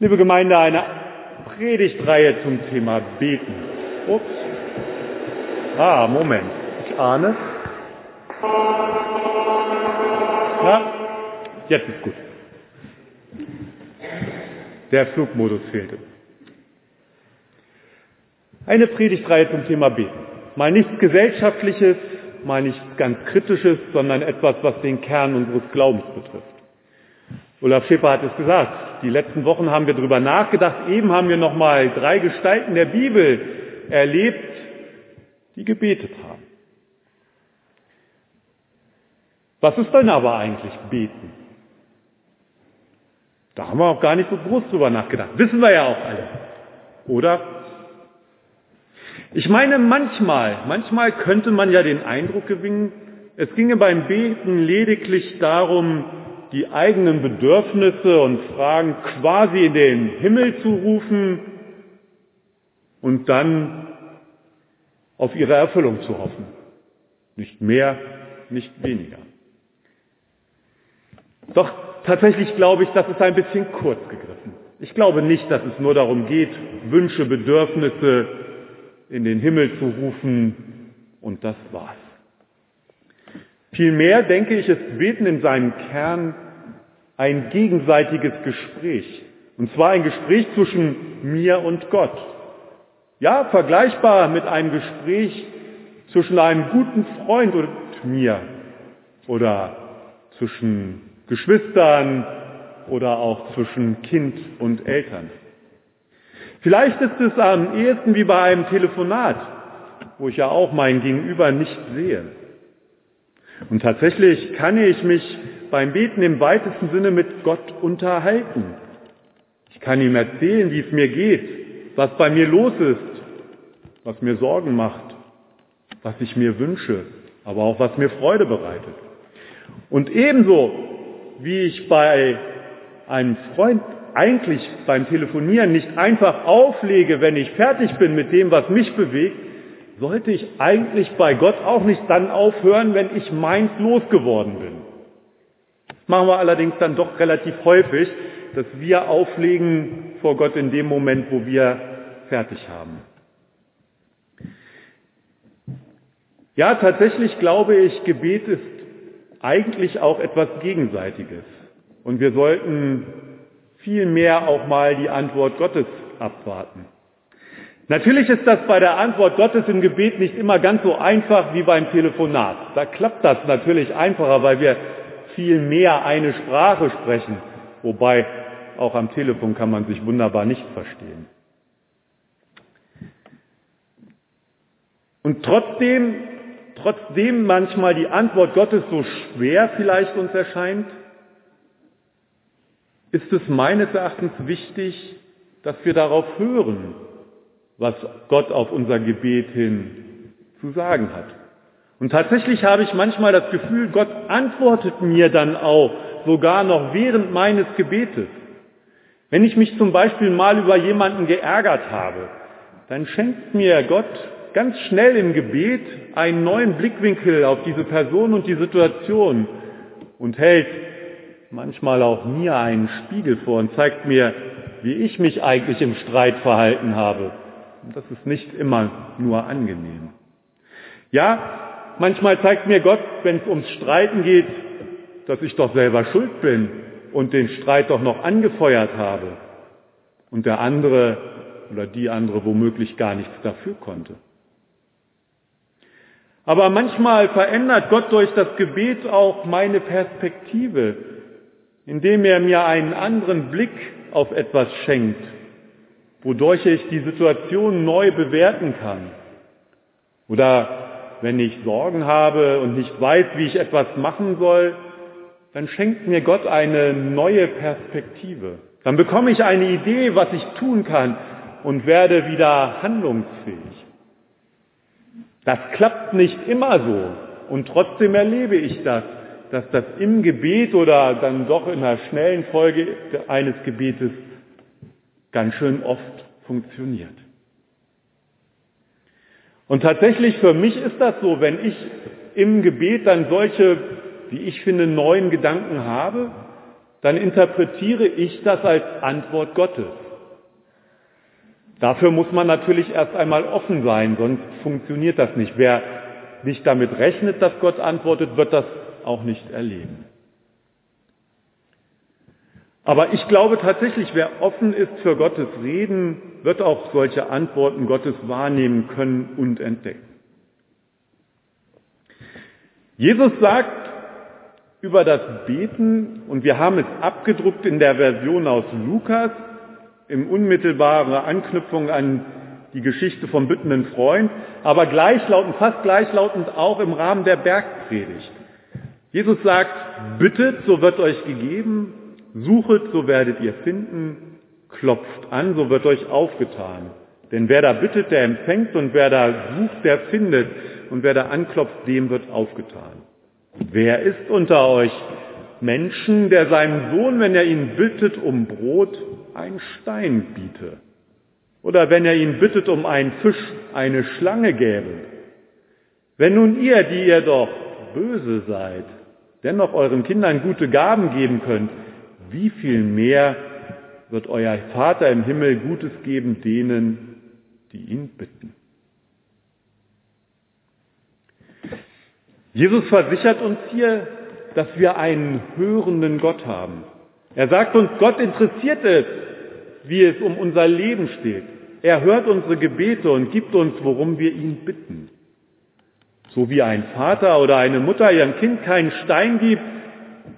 Liebe Gemeinde, eine Predigtreihe zum Thema Beten. Ups. Ah, Moment. Ich ahne. Ja, jetzt ist gut. Der Flugmodus fehlte. Eine Predigtreihe zum Thema Beten. Mal nichts Gesellschaftliches, mal nichts ganz Kritisches, sondern etwas, was den Kern unseres Glaubens betrifft. Olaf Schäfer hat es gesagt. Die letzten Wochen haben wir darüber nachgedacht. Eben haben wir nochmal drei Gestalten der Bibel erlebt, die gebetet haben. Was ist denn aber eigentlich beten? Da haben wir auch gar nicht so groß drüber nachgedacht. Wissen wir ja auch alle. Oder? Ich meine, manchmal, manchmal könnte man ja den Eindruck gewinnen, es ginge beim Beten lediglich darum, die eigenen Bedürfnisse und Fragen quasi in den Himmel zu rufen und dann auf ihre Erfüllung zu hoffen. Nicht mehr, nicht weniger. Doch tatsächlich glaube ich, das ist ein bisschen kurz gegriffen. Ich glaube nicht, dass es nur darum geht, Wünsche, Bedürfnisse in den Himmel zu rufen und das war's. Vielmehr denke ich, ist Beten in seinem Kern ein gegenseitiges Gespräch. Und zwar ein Gespräch zwischen mir und Gott. Ja, vergleichbar mit einem Gespräch zwischen einem guten Freund und mir oder zwischen Geschwistern oder auch zwischen Kind und Eltern. Vielleicht ist es am ehesten wie bei einem Telefonat, wo ich ja auch mein Gegenüber nicht sehe. Und tatsächlich kann ich mich beim Beten im weitesten Sinne mit Gott unterhalten. Ich kann ihm erzählen, wie es mir geht, was bei mir los ist, was mir Sorgen macht, was ich mir wünsche, aber auch was mir Freude bereitet. Und ebenso wie ich bei einem Freund eigentlich beim Telefonieren nicht einfach auflege, wenn ich fertig bin mit dem, was mich bewegt, sollte ich eigentlich bei Gott auch nicht dann aufhören, wenn ich meins losgeworden bin. Das machen wir allerdings dann doch relativ häufig, dass wir auflegen vor Gott in dem Moment, wo wir fertig haben. Ja, tatsächlich glaube ich, Gebet ist eigentlich auch etwas Gegenseitiges. Und wir sollten viel mehr auch mal die Antwort Gottes abwarten. Natürlich ist das bei der Antwort Gottes im Gebet nicht immer ganz so einfach wie beim Telefonat. Da klappt das natürlich einfacher, weil wir viel mehr eine Sprache sprechen. Wobei auch am Telefon kann man sich wunderbar nicht verstehen. Und trotzdem, trotzdem manchmal die Antwort Gottes so schwer vielleicht uns erscheint, ist es meines Erachtens wichtig, dass wir darauf hören, was Gott auf unser Gebet hin zu sagen hat. Und tatsächlich habe ich manchmal das Gefühl, Gott antwortet mir dann auch sogar noch während meines Gebetes. Wenn ich mich zum Beispiel mal über jemanden geärgert habe, dann schenkt mir Gott ganz schnell im Gebet einen neuen Blickwinkel auf diese Person und die Situation und hält manchmal auch mir einen Spiegel vor und zeigt mir, wie ich mich eigentlich im Streit verhalten habe. Und das ist nicht immer nur angenehm. Ja, manchmal zeigt mir Gott, wenn es ums Streiten geht, dass ich doch selber schuld bin und den Streit doch noch angefeuert habe und der andere oder die andere womöglich gar nichts dafür konnte. Aber manchmal verändert Gott durch das Gebet auch meine Perspektive, indem er mir einen anderen Blick auf etwas schenkt, wodurch ich die Situation neu bewerten kann. Oder wenn ich Sorgen habe und nicht weiß, wie ich etwas machen soll, dann schenkt mir Gott eine neue Perspektive. Dann bekomme ich eine Idee, was ich tun kann und werde wieder handlungsfähig. Das klappt nicht immer so und trotzdem erlebe ich das, dass das im Gebet oder dann doch in der schnellen Folge eines Gebetes ganz schön oft funktioniert. Und tatsächlich für mich ist das so, wenn ich im Gebet dann solche, wie ich finde, neuen Gedanken habe, dann interpretiere ich das als Antwort Gottes. Dafür muss man natürlich erst einmal offen sein, sonst funktioniert das nicht. Wer nicht damit rechnet, dass Gott antwortet, wird das auch nicht erleben. Aber ich glaube tatsächlich, wer offen ist für Gottes Reden, wird auch solche Antworten Gottes wahrnehmen können und entdecken. Jesus sagt über das Beten, und wir haben es abgedruckt in der Version aus Lukas, im unmittelbare Anknüpfung an die Geschichte vom bittenden Freund, aber gleichlautend, fast gleichlautend auch im Rahmen der Bergpredigt. Jesus sagt, bittet, so wird euch gegeben, suchet, so werdet ihr finden, klopft an, so wird euch aufgetan. Denn wer da bittet, der empfängt und wer da sucht, der findet und wer da anklopft, dem wird aufgetan. Wer ist unter euch Menschen, der seinem Sohn, wenn er ihn bittet um Brot, einen Stein biete? Oder wenn er ihn bittet um einen Fisch, eine Schlange gäbe? Wenn nun ihr, die ihr doch böse seid, dennoch euren Kindern gute Gaben geben könnt, wie viel mehr wird euer Vater im Himmel Gutes geben denen, die ihn bitten. Jesus versichert uns hier, dass wir einen hörenden Gott haben. Er sagt uns, Gott interessiert es, wie es um unser Leben steht. Er hört unsere Gebete und gibt uns, worum wir ihn bitten. So wie ein Vater oder eine Mutter ihrem Kind keinen Stein gibt,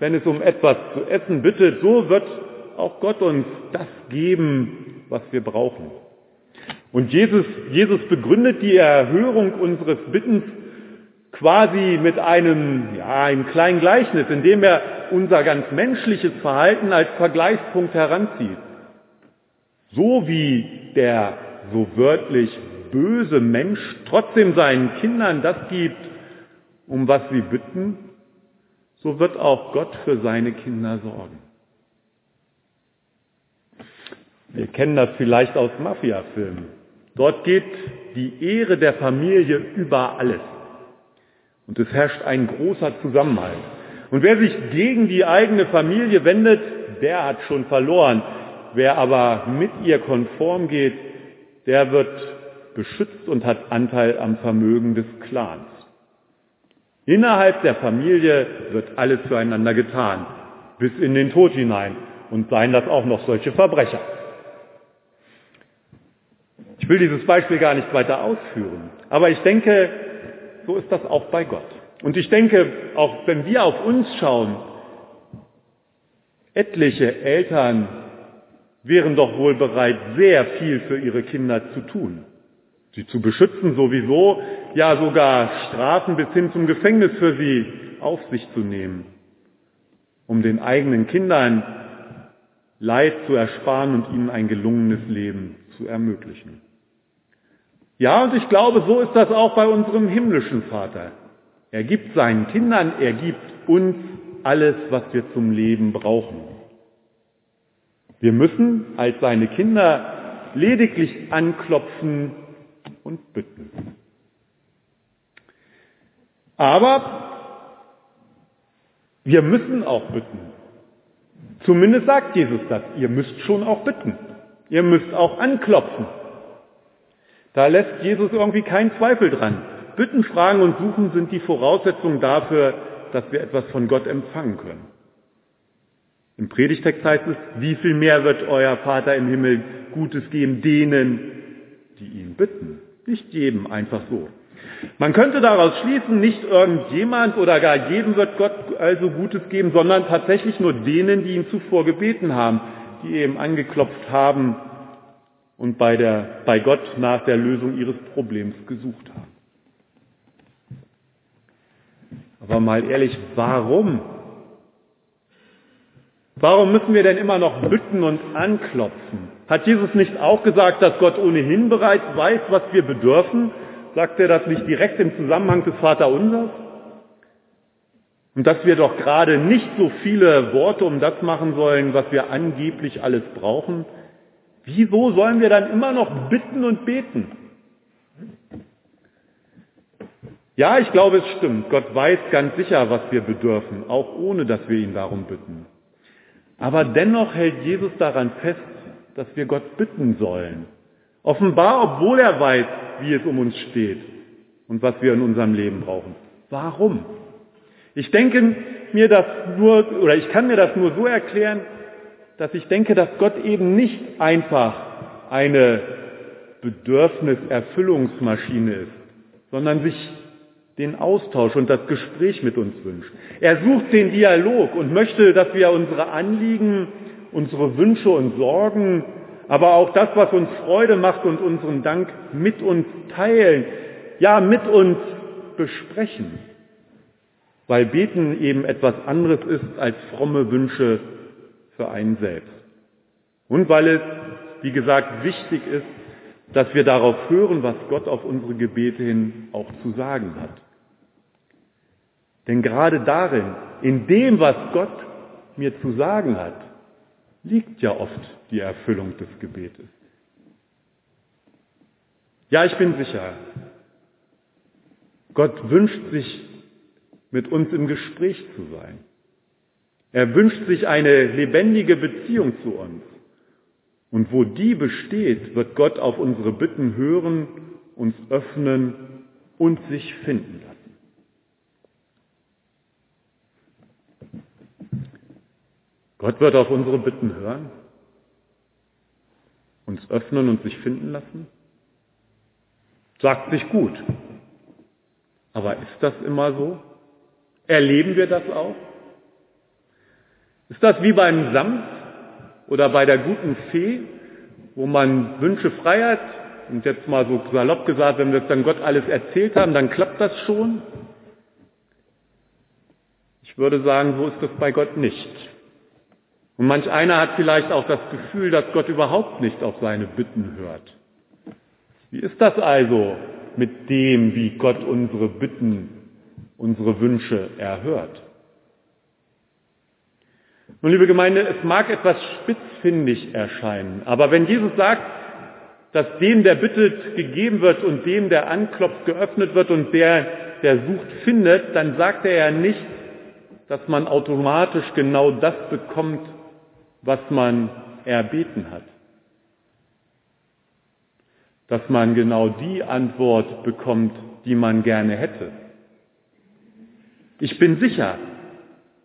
wenn es um etwas zu essen bittet, so wird auch Gott uns das geben, was wir brauchen. Und Jesus, Jesus begründet die Erhörung unseres Bittens quasi mit einem, ja, einem kleinen Gleichnis, indem er unser ganz menschliches Verhalten als Vergleichspunkt heranzieht. So wie der so wörtlich böse Mensch trotzdem seinen Kindern das gibt, um was sie bitten, so wird auch Gott für seine Kinder sorgen. Wir kennen das vielleicht aus Mafia-Filmen. Dort geht die Ehre der Familie über alles. Und es herrscht ein großer Zusammenhalt. Und wer sich gegen die eigene Familie wendet, der hat schon verloren. Wer aber mit ihr konform geht, der wird beschützt und hat Anteil am Vermögen des Clans. Innerhalb der Familie wird alles füreinander getan, bis in den Tod hinein. Und seien das auch noch solche Verbrecher. Ich will dieses Beispiel gar nicht weiter ausführen, aber ich denke, so ist das auch bei Gott. Und ich denke, auch wenn wir auf uns schauen, etliche Eltern wären doch wohl bereit, sehr viel für ihre Kinder zu tun. Sie zu beschützen sowieso, ja sogar Strafen bis hin zum Gefängnis für sie auf sich zu nehmen, um den eigenen Kindern Leid zu ersparen und ihnen ein gelungenes Leben zu ermöglichen. Ja, und ich glaube, so ist das auch bei unserem himmlischen Vater. Er gibt seinen Kindern, er gibt uns alles, was wir zum Leben brauchen. Wir müssen als seine Kinder lediglich anklopfen und bitten. Aber wir müssen auch bitten. Zumindest sagt Jesus das. Ihr müsst schon auch bitten. Ihr müsst auch anklopfen. Da lässt Jesus irgendwie keinen Zweifel dran. Bitten, Fragen und Suchen sind die Voraussetzungen dafür, dass wir etwas von Gott empfangen können. Im Predigtext heißt es, wie viel mehr wird euer Vater im Himmel Gutes geben denen, die ihn bitten. Nicht jedem einfach so. Man könnte daraus schließen, nicht irgendjemand oder gar jedem wird Gott also Gutes geben, sondern tatsächlich nur denen, die ihn zuvor gebeten haben, die eben angeklopft haben und bei, der, bei Gott nach der Lösung ihres Problems gesucht haben. Aber mal ehrlich, warum? Warum müssen wir denn immer noch bitten und anklopfen? Hat Jesus nicht auch gesagt, dass Gott ohnehin bereits weiß, was wir bedürfen? Sagt er das nicht direkt im Zusammenhang des Vaterunsers? Und dass wir doch gerade nicht so viele Worte um das machen sollen, was wir angeblich alles brauchen? Wieso sollen wir dann immer noch bitten und beten? Ja, ich glaube, es stimmt. Gott weiß ganz sicher, was wir bedürfen, auch ohne dass wir ihn darum bitten. Aber dennoch hält Jesus daran fest, dass wir Gott bitten sollen. Offenbar, obwohl er weiß, wie es um uns steht und was wir in unserem Leben brauchen. Warum? Ich denke mir das nur, oder ich kann mir das nur so erklären, dass ich denke, dass Gott eben nicht einfach eine Bedürfniserfüllungsmaschine ist, sondern sich den Austausch und das Gespräch mit uns wünscht. Er sucht den Dialog und möchte, dass wir unsere Anliegen, unsere Wünsche und Sorgen, aber auch das, was uns Freude macht und unseren Dank mit uns teilen, ja, mit uns besprechen. Weil Beten eben etwas anderes ist als fromme Wünsche für einen selbst. Und weil es, wie gesagt, wichtig ist, dass wir darauf hören, was Gott auf unsere Gebete hin auch zu sagen hat. Denn gerade darin, in dem, was Gott mir zu sagen hat, liegt ja oft die Erfüllung des Gebetes. Ja, ich bin sicher, Gott wünscht sich, mit uns im Gespräch zu sein. Er wünscht sich eine lebendige Beziehung zu uns. Und wo die besteht, wird Gott auf unsere Bitten hören, uns öffnen und sich finden lassen. Gott wird auf unsere Bitten hören, uns öffnen und sich finden lassen. Sagt sich gut. Aber ist das immer so? Erleben wir das auch? Ist das wie beim Samt oder bei der guten Fee, wo man Wünsche frei hat und jetzt mal so salopp gesagt, wenn wir es dann Gott alles erzählt haben, dann klappt das schon? Ich würde sagen, so ist das bei Gott nicht. Und manch einer hat vielleicht auch das Gefühl, dass Gott überhaupt nicht auf seine Bitten hört. Wie ist das also mit dem, wie Gott unsere Bitten, unsere Wünsche erhört? Nun, liebe Gemeinde, es mag etwas spitzfindig erscheinen, aber wenn Jesus sagt, dass dem, der bittet, gegeben wird und dem, der anklopft, geöffnet wird und der, der sucht, findet, dann sagt er ja nicht, dass man automatisch genau das bekommt, was man erbeten hat. Dass man genau die Antwort bekommt, die man gerne hätte. Ich bin sicher,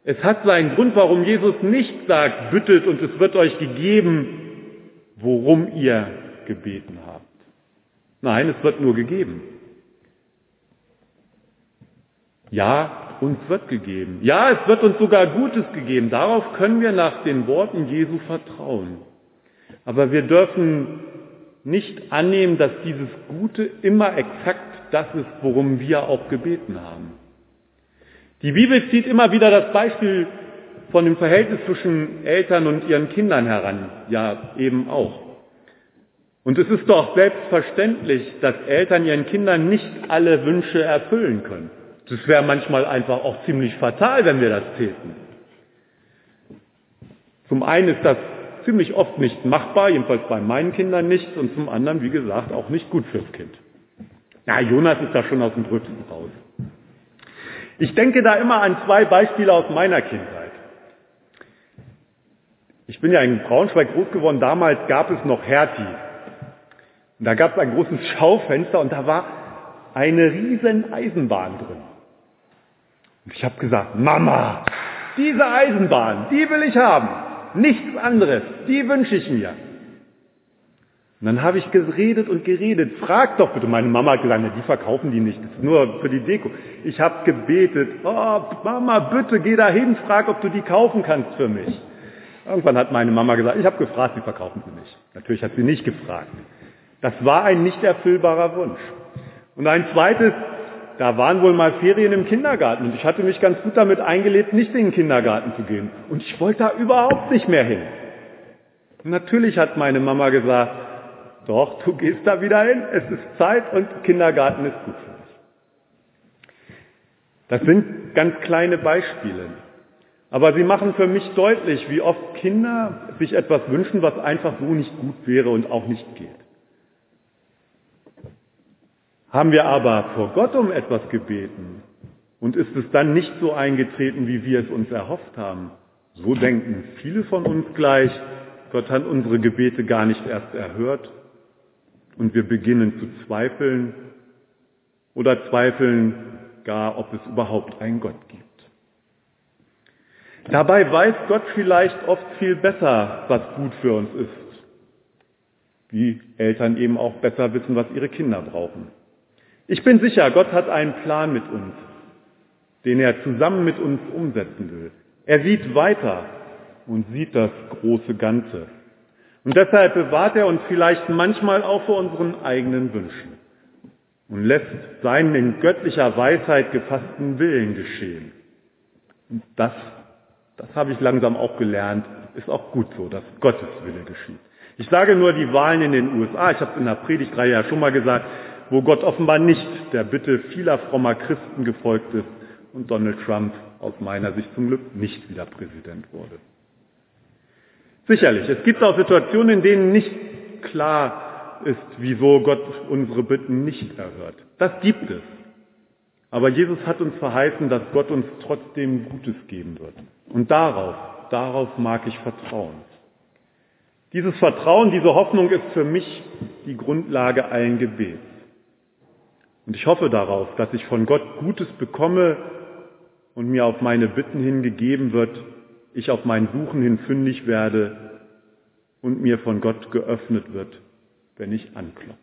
es hat seinen Grund, warum Jesus nicht sagt, bittet und es wird euch gegeben, worum ihr gebeten habt. Nein, es wird nur gegeben. Ja, uns wird gegeben. Ja, es wird uns sogar Gutes gegeben. Darauf können wir nach den Worten Jesu vertrauen. Aber wir dürfen nicht annehmen, dass dieses Gute immer exakt das ist, worum wir auch gebeten haben. Die Bibel zieht immer wieder das Beispiel von dem Verhältnis zwischen Eltern und ihren Kindern heran. Ja, eben auch. Und es ist doch selbstverständlich, dass Eltern ihren Kindern nicht alle Wünsche erfüllen können. Das wäre manchmal einfach auch ziemlich fatal, wenn wir das täten. Zum einen ist das ziemlich oft nicht machbar, jedenfalls bei meinen Kindern nicht, und zum anderen, wie gesagt, auch nicht gut fürs Kind. Na, Jonas ist da schon aus dem Gröbsten raus. Ich denke da immer an zwei Beispiele aus meiner Kindheit. Ich bin ja in Braunschweig groß geworden, damals gab es noch Hertie. Und da gab es ein großes Schaufenster und da war eine riesen Eisenbahn drin. Und ich habe gesagt, Mama, diese Eisenbahn, die will ich haben. Nichts anderes, die wünsche ich mir. Und dann habe ich geredet und geredet. Frag doch bitte. Meine Mama hat gesagt, die verkaufen die nicht. Das ist nur für die Deko. Ich habe gebetet. Oh, Mama, bitte geh da hin, frag, ob du die kaufen kannst für mich. Irgendwann hat meine Mama gesagt, ich habe gefragt, sie verkaufen sie nicht. Natürlich hat sie nicht gefragt. Das war ein nicht erfüllbarer Wunsch. Und ein zweites, da waren wohl mal Ferien im Kindergarten und ich hatte mich ganz gut damit eingelebt, nicht in den Kindergarten zu gehen. Und ich wollte da überhaupt nicht mehr hin. Natürlich hat meine Mama gesagt, doch, du gehst da wieder hin, es ist Zeit und Kindergarten ist gut für dich. Das sind ganz kleine Beispiele. Aber sie machen für mich deutlich, wie oft Kinder sich etwas wünschen, was einfach so nicht gut wäre und auch nicht geht. Haben wir aber vor Gott um etwas gebeten und ist es dann nicht so eingetreten, wie wir es uns erhofft haben, So denken viele von uns gleich. Gott hat unsere Gebete gar nicht erst erhört und wir beginnen zu zweifeln oder zweifeln gar, ob es überhaupt einen Gott gibt. Dabei weiß Gott vielleicht oft viel besser, was gut für uns ist. Wie Eltern eben auch besser wissen, was ihre Kinder brauchen. Ich bin sicher, Gott hat einen Plan mit uns, den er zusammen mit uns umsetzen will. Er sieht weiter und sieht das große Ganze. Und deshalb bewahrt er uns vielleicht manchmal auch vor unseren eigenen Wünschen und lässt seinen in göttlicher Weisheit gefassten Willen geschehen. Und das, das habe ich langsam auch gelernt, ist auch gut so, dass Gottes Wille geschieht. Ich sage nur die Wahlen in den USA, ich habe es in der Predigtreihe ja schon mal gesagt, wo Gott offenbar nicht der Bitte vieler frommer Christen gefolgt ist und Donald Trump aus meiner Sicht zum Glück nicht wieder Präsident wurde. Sicherlich, es gibt auch Situationen, in denen nicht klar ist, wieso Gott unsere Bitten nicht erhört. Das gibt es. Aber Jesus hat uns verheißen, dass Gott uns trotzdem Gutes geben wird. Und darauf, darauf mag ich vertrauen. Dieses Vertrauen, diese Hoffnung ist für mich die Grundlage allen Gebets. Und ich hoffe darauf, dass ich von Gott Gutes bekomme und mir auf meine Bitten hingegeben wird, ich auf mein Suchen hin fündig werde und mir von Gott geöffnet wird, wenn ich anklopfe.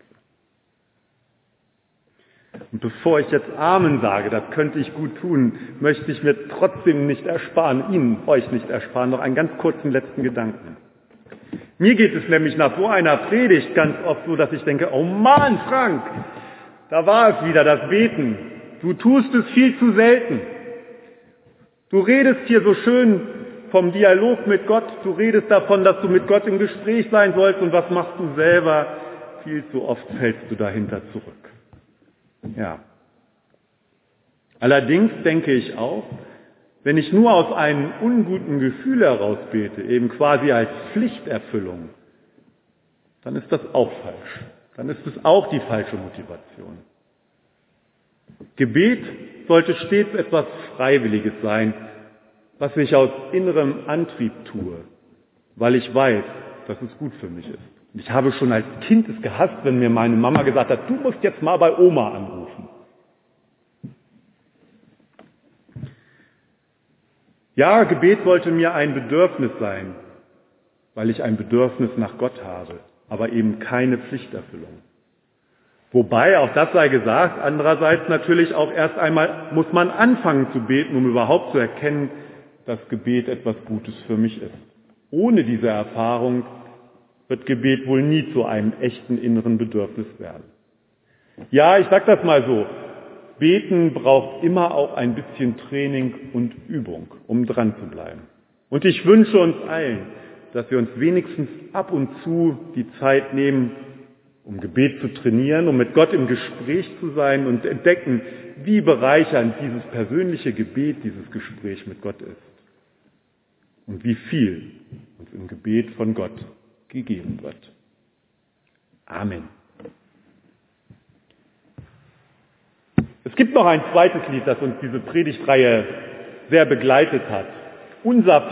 Und bevor ich jetzt Amen sage, das könnte ich gut tun, möchte ich mir trotzdem nicht ersparen, Ihnen, euch nicht ersparen, noch einen ganz kurzen letzten Gedanken. Mir geht es nämlich nach so einer Predigt ganz oft so, dass ich denke, oh Mann, Frank, da war es wieder, das Beten. Du tust es viel zu selten. Du redest hier so schön vom Dialog mit Gott, du redest davon, dass du mit Gott im Gespräch sein sollst und was machst du selber? Viel zu oft fällst du dahinter zurück. Ja. Allerdings denke ich auch, wenn ich nur aus einem unguten Gefühl heraus bete, eben quasi als Pflichterfüllung, dann ist das auch falsch. Dann ist es auch die falsche Motivation. Gebet sollte stets etwas Freiwilliges sein, was ich aus innerem Antrieb tue, weil ich weiß, dass es gut für mich ist. Ich habe schon als Kind es gehasst, wenn mir meine Mama gesagt hat, du musst jetzt mal bei Oma anrufen. Ja, Gebet sollte mir ein Bedürfnis sein, weil ich ein Bedürfnis nach Gott habe, aber eben keine Pflichterfüllung. Wobei, auch das sei gesagt, andererseits natürlich auch erst einmal muss man anfangen zu beten, um überhaupt zu erkennen, dass Gebet etwas Gutes für mich ist. Ohne diese Erfahrung wird Gebet wohl nie zu einem echten inneren Bedürfnis werden. Ja, ich sage das mal so, Beten braucht immer auch ein bisschen Training und Übung, um dran zu bleiben. Und ich wünsche uns allen, dass wir uns wenigstens ab und zu die Zeit nehmen, um Gebet zu trainieren, um mit Gott im Gespräch zu sein und entdecken, wie bereichernd dieses persönliche Gebet, dieses Gespräch mit Gott ist. Und wie viel uns im Gebet von Gott gegeben wird. Amen. Es gibt noch ein zweites Lied, das uns diese Predigtreihe sehr begleitet hat. Unser